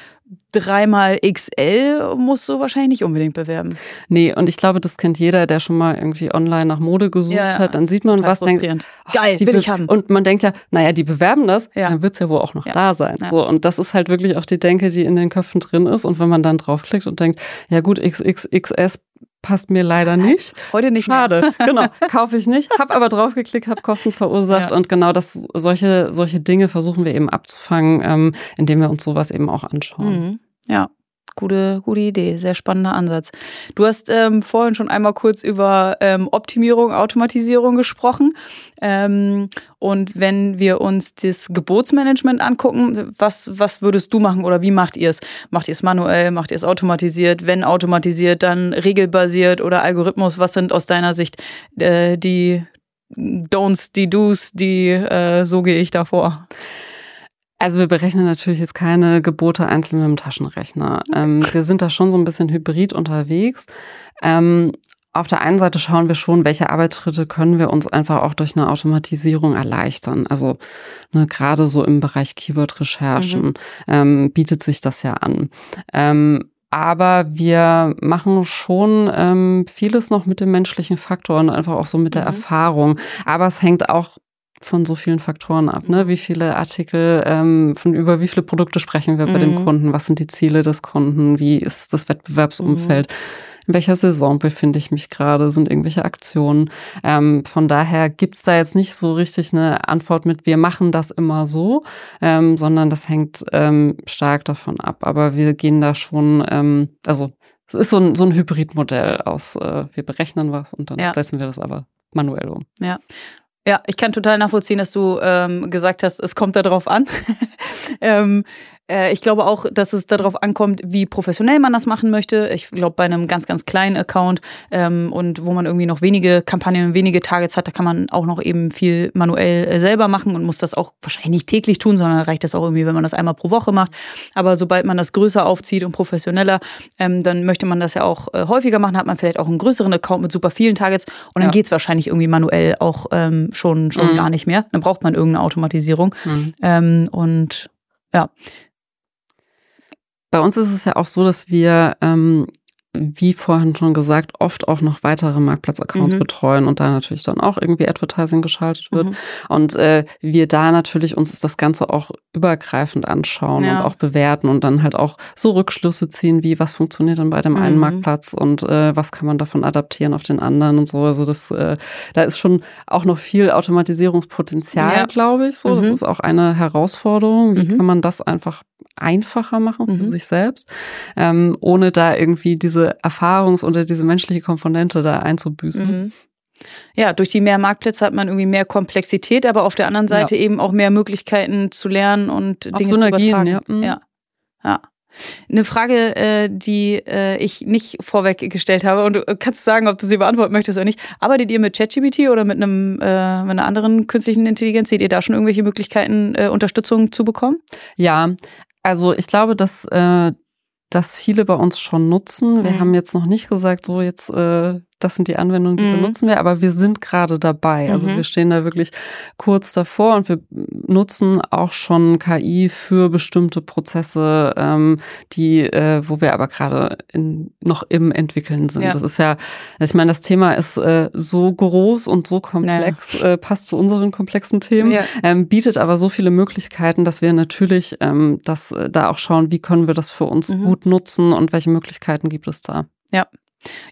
dreimal XL musst du wahrscheinlich nicht unbedingt bewerben. Nee, und ich glaube, das kennt jeder, der schon mal irgendwie online nach Mode gesucht ja, hat. Dann sieht man was, denkt, oh, geil, will ich haben. Und man denkt ja, naja, die bewerben das, ja. dann wird es ja wohl auch noch da sein. So, und das ist halt wirklich auch die Denke, die in den Köpfen drin ist. Und wenn man dann draufklickt und denkt, ja gut, XXXS passt mir leider nicht. Heute nicht. Schade. Mehr. genau, kaufe ich nicht. Hab aber draufgeklickt, habe Kosten verursacht ja. und genau das solche solche Dinge versuchen wir eben abzufangen, ähm, indem wir uns sowas eben auch anschauen. Mhm. Ja. Gute, gute Idee, sehr spannender Ansatz. Du hast ähm, vorhin schon einmal kurz über ähm, Optimierung, Automatisierung gesprochen. Ähm, und wenn wir uns das Gebotsmanagement angucken, was, was würdest du machen oder wie macht ihr es? Macht ihr es manuell, macht ihr es automatisiert? Wenn automatisiert, dann regelbasiert oder Algorithmus? Was sind aus deiner Sicht äh, die Don'ts, die Do's, die äh, so gehe ich davor? Also wir berechnen natürlich jetzt keine Gebote einzeln mit dem Taschenrechner. Ähm, wir sind da schon so ein bisschen hybrid unterwegs. Ähm, auf der einen Seite schauen wir schon, welche Arbeitsschritte können wir uns einfach auch durch eine Automatisierung erleichtern. Also ne, gerade so im Bereich Keyword-Recherchen mhm. ähm, bietet sich das ja an. Ähm, aber wir machen schon ähm, vieles noch mit dem menschlichen Faktor und einfach auch so mit der mhm. Erfahrung. Aber es hängt auch von so vielen Faktoren ab. Ne? Wie viele Artikel, ähm, von über wie viele Produkte sprechen wir mhm. bei dem mhm. Kunden? Was sind die Ziele des Kunden? Wie ist das Wettbewerbsumfeld? Mhm. In welcher Saison befinde ich mich gerade? Sind irgendwelche Aktionen? Ähm, von daher gibt's da jetzt nicht so richtig eine Antwort mit, wir machen das immer so, ähm, sondern das hängt ähm, stark davon ab. Aber wir gehen da schon, ähm, also es ist so ein, so ein Hybridmodell aus, äh, wir berechnen was und dann ja. setzen wir das aber manuell um. Ja. Ja, ich kann total nachvollziehen, dass du ähm, gesagt hast, es kommt darauf an. ähm, äh, ich glaube auch, dass es darauf ankommt, wie professionell man das machen möchte. Ich glaube, bei einem ganz, ganz kleinen Account ähm, und wo man irgendwie noch wenige Kampagnen, wenige Targets hat, da kann man auch noch eben viel manuell äh, selber machen und muss das auch wahrscheinlich nicht täglich tun, sondern reicht das auch irgendwie, wenn man das einmal pro Woche macht. Aber sobald man das größer aufzieht und professioneller, ähm, dann möchte man das ja auch äh, häufiger machen, hat man vielleicht auch einen größeren Account mit super vielen Targets und dann ja. geht es wahrscheinlich irgendwie manuell auch ähm, schon, schon mhm. gar nicht mehr. Dann braucht man irgendeine Automatisierung. Mhm. Ähm, und ja, bei uns ist es ja auch so, dass wir ähm, wie vorhin schon gesagt, oft auch noch weitere Marktplatzaccounts mhm. betreuen und da natürlich dann auch irgendwie Advertising geschaltet wird. Mhm. Und äh, wir da natürlich uns das Ganze auch übergreifend anschauen ja. und auch bewerten und dann halt auch so Rückschlüsse ziehen, wie was funktioniert dann bei dem mhm. einen Marktplatz und äh, was kann man davon adaptieren auf den anderen und so. Also das, äh, da ist schon auch noch viel Automatisierungspotenzial, ja. glaube ich. So, das mhm. ist auch eine Herausforderung. Wie mhm. kann man das einfach einfacher machen für mhm. sich selbst, ähm, ohne da irgendwie diese Erfahrungs- oder diese menschliche Komponente da einzubüßen. Mhm. Ja, durch die mehr Marktplätze hat man irgendwie mehr Komplexität, aber auf der anderen Seite ja. eben auch mehr Möglichkeiten zu lernen und auch Dinge Synergien, zu übertragen. Ja. Mhm. ja. ja. Eine Frage, äh, die äh, ich nicht vorweg gestellt habe und du kannst sagen, ob du sie beantworten möchtest oder nicht. Arbeitet ihr mit ChatGPT oder mit einem äh, mit einer anderen künstlichen Intelligenz? Seht ihr da schon irgendwelche Möglichkeiten, äh, Unterstützung zu bekommen? Ja, also ich glaube, dass äh, das viele bei uns schon nutzen. Wir mhm. haben jetzt noch nicht gesagt, so jetzt äh, das sind die Anwendungen, die mhm. benutzen wir, aber wir sind gerade dabei. Also mhm. wir stehen da wirklich kurz davor und wir nutzen auch schon KI für bestimmte Prozesse, ähm, die, äh, wo wir aber gerade noch im Entwickeln sind. Ja. Das ist ja, ich meine, das Thema ist äh, so groß und so komplex, ja. äh, passt zu unseren komplexen Themen, ja. ähm, bietet aber so viele Möglichkeiten, dass wir natürlich ähm, das äh, da auch schauen, wie können wir das für uns mhm. gut nutzen und welche Möglichkeiten gibt es da. Ja,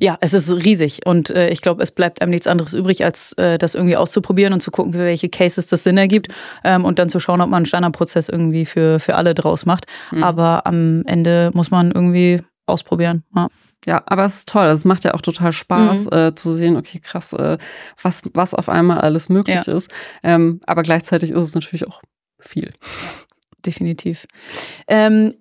ja, es ist riesig und äh, ich glaube, es bleibt einem nichts anderes übrig, als äh, das irgendwie auszuprobieren und zu gucken, für welche Cases das Sinn ergibt ähm, und dann zu schauen, ob man einen Standardprozess irgendwie für, für alle draus macht. Mhm. Aber am Ende muss man irgendwie ausprobieren. Ja. Ja, aber es ist toll. Es macht ja auch total Spaß mhm. äh, zu sehen, okay, krass, äh, was, was auf einmal alles möglich ja. ist. Ähm, aber gleichzeitig ist es natürlich auch viel. Definitiv. Ähm,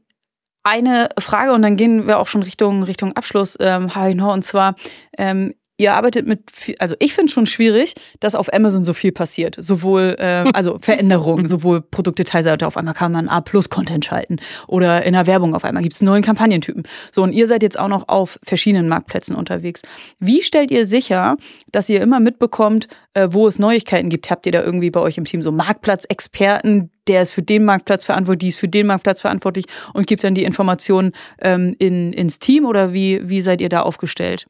eine Frage und dann gehen wir auch schon Richtung, Richtung Abschluss, ähm, noch, und zwar, ähm, ihr arbeitet mit, viel, also ich finde es schon schwierig, dass auf Amazon so viel passiert. Sowohl, äh, also Veränderungen, sowohl Produktdetailseite, auf einmal kann man A-Plus-Content schalten oder in der Werbung auf einmal gibt es neuen Kampagnentypen. So, und ihr seid jetzt auch noch auf verschiedenen Marktplätzen unterwegs. Wie stellt ihr sicher, dass ihr immer mitbekommt, äh, wo es Neuigkeiten gibt? Habt ihr da irgendwie bei euch im Team so Marktplatzexperten, der ist für den Marktplatz verantwortlich, die ist für den Marktplatz verantwortlich und gibt dann die Informationen ähm, in, ins Team oder wie, wie seid ihr da aufgestellt?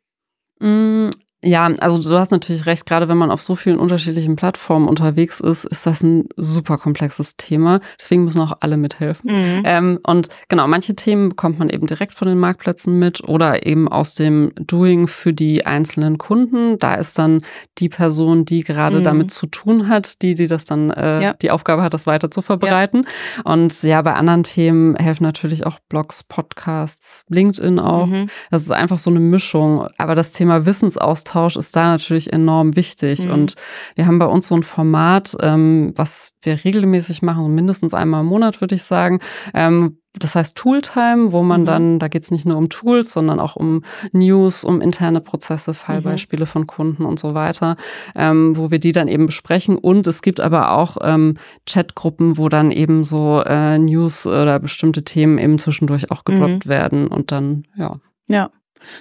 嗯 ja, also du hast natürlich recht, gerade wenn man auf so vielen unterschiedlichen Plattformen unterwegs ist, ist das ein super komplexes Thema. Deswegen müssen auch alle mithelfen. Mhm. Ähm, und genau, manche Themen bekommt man eben direkt von den Marktplätzen mit oder eben aus dem Doing für die einzelnen Kunden. Da ist dann die Person, die gerade mhm. damit zu tun hat, die, die das dann äh, ja. die Aufgabe hat, das weiter zu verbreiten. Ja. Und ja, bei anderen Themen helfen natürlich auch Blogs, Podcasts, LinkedIn auch. Mhm. Das ist einfach so eine Mischung. Aber das Thema Wissensaustausch Austausch ist da natürlich enorm wichtig. Mhm. Und wir haben bei uns so ein Format, ähm, was wir regelmäßig machen, mindestens einmal im Monat, würde ich sagen. Ähm, das heißt Tooltime, wo man mhm. dann, da geht es nicht nur um Tools, sondern auch um News, um interne Prozesse, Fallbeispiele mhm. von Kunden und so weiter, ähm, wo wir die dann eben besprechen. Und es gibt aber auch ähm, Chatgruppen, wo dann eben so äh, News oder bestimmte Themen eben zwischendurch auch gedroppt mhm. werden und dann, ja. Ja,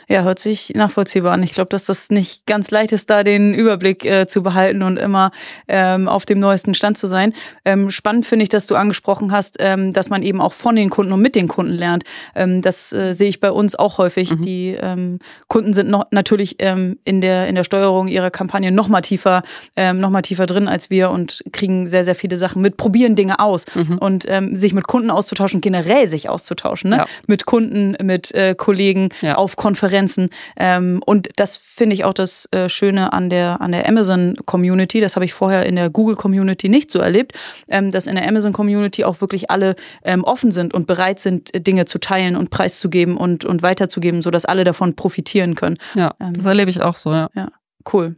ja, hört sich nachvollziehbar an. Ich glaube, dass das nicht ganz leicht ist, da den Überblick äh, zu behalten und immer ähm, auf dem neuesten Stand zu sein. Ähm, spannend finde ich, dass du angesprochen hast, ähm, dass man eben auch von den Kunden und mit den Kunden lernt. Ähm, das äh, sehe ich bei uns auch häufig. Mhm. Die ähm, Kunden sind noch natürlich ähm, in der in der Steuerung ihrer Kampagne noch mal tiefer, noch mal tiefer drin als wir und kriegen sehr sehr viele Sachen mit, probieren Dinge aus mhm. und sich mit Kunden auszutauschen, generell sich auszutauschen, ne? Ja. mit Kunden, mit äh, Kollegen ja. auf Kon Konferenzen. Ähm, und das finde ich auch das äh, Schöne an der, an der Amazon-Community. Das habe ich vorher in der Google-Community nicht so erlebt, ähm, dass in der Amazon-Community auch wirklich alle ähm, offen sind und bereit sind, Dinge zu teilen und preiszugeben und, und weiterzugeben, sodass alle davon profitieren können. Ja, ähm, das erlebe ich auch so, ja. Ja, cool.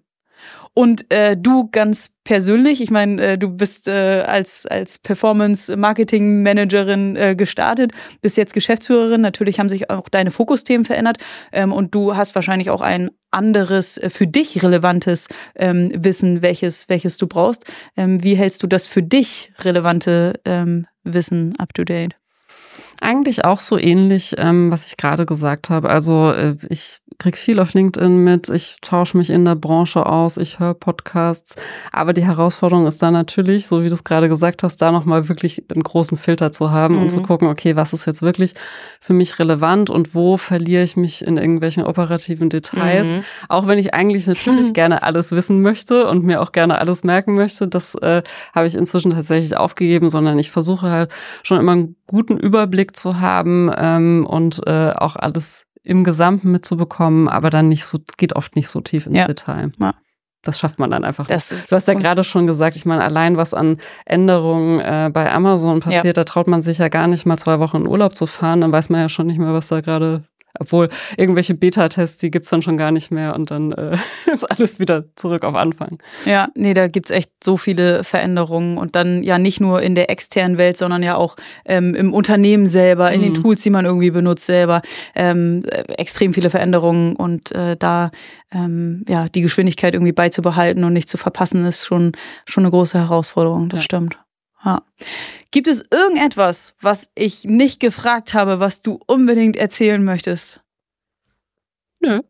Und äh, du ganz persönlich, ich meine, äh, du bist äh, als, als Performance-Marketing-Managerin äh, gestartet, bist jetzt Geschäftsführerin. Natürlich haben sich auch deine Fokusthemen verändert ähm, und du hast wahrscheinlich auch ein anderes, äh, für dich relevantes ähm, Wissen, welches, welches du brauchst. Ähm, wie hältst du das für dich relevante ähm, Wissen up to date? Eigentlich auch so ähnlich, ähm, was ich gerade gesagt habe. Also äh, ich kriege viel auf LinkedIn mit, ich tausche mich in der Branche aus, ich höre Podcasts. Aber die Herausforderung ist da natürlich, so wie du es gerade gesagt hast, da nochmal wirklich einen großen Filter zu haben mhm. und zu mhm. gucken, okay, was ist jetzt wirklich für mich relevant und wo verliere ich mich in irgendwelchen operativen Details. Mhm. Auch wenn ich eigentlich natürlich gerne alles wissen möchte und mir auch gerne alles merken möchte, das äh, habe ich inzwischen tatsächlich aufgegeben, sondern ich versuche halt schon immer einen guten Überblick zu haben ähm, und äh, auch alles im Gesamten mitzubekommen, aber dann nicht so, geht oft nicht so tief ins ja. Detail. Ja. Das schafft man dann einfach. Das, du hast ja gerade schon gesagt, ich meine, allein was an Änderungen äh, bei Amazon passiert, ja. da traut man sich ja gar nicht mal zwei Wochen in Urlaub zu fahren, dann weiß man ja schon nicht mehr, was da gerade obwohl irgendwelche Beta-Tests, die gibt's dann schon gar nicht mehr und dann äh, ist alles wieder zurück auf Anfang. Ja, nee, da gibt's echt so viele Veränderungen und dann ja nicht nur in der externen Welt, sondern ja auch ähm, im Unternehmen selber, in mhm. den Tools, die man irgendwie benutzt selber. Ähm, äh, extrem viele Veränderungen und äh, da ähm, ja die Geschwindigkeit irgendwie beizubehalten und nicht zu verpassen, ist schon, schon eine große Herausforderung, das ja. stimmt. Ja. Gibt es irgendetwas, was ich nicht gefragt habe, was du unbedingt erzählen möchtest? Nö.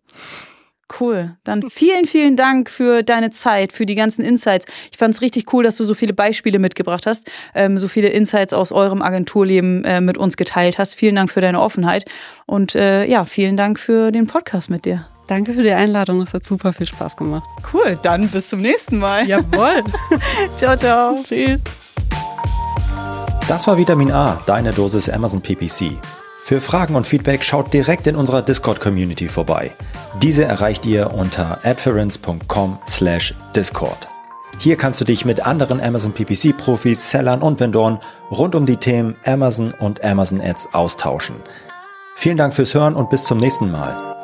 Cool. Dann vielen, vielen Dank für deine Zeit, für die ganzen Insights. Ich fand es richtig cool, dass du so viele Beispiele mitgebracht hast, ähm, so viele Insights aus eurem Agenturleben äh, mit uns geteilt hast. Vielen Dank für deine Offenheit und äh, ja, vielen Dank für den Podcast mit dir. Danke für die Einladung, es hat super viel Spaß gemacht. Cool, dann bis zum nächsten Mal. Jawohl. ciao, ciao. Tschüss. Das war Vitamin A, deine Dosis Amazon PPC. Für Fragen und Feedback schaut direkt in unserer Discord-Community vorbei. Diese erreicht ihr unter adference.com/discord. Hier kannst du dich mit anderen Amazon PPC-Profis, Sellern und Vendoren rund um die Themen Amazon und Amazon Ads austauschen. Vielen Dank fürs Hören und bis zum nächsten Mal.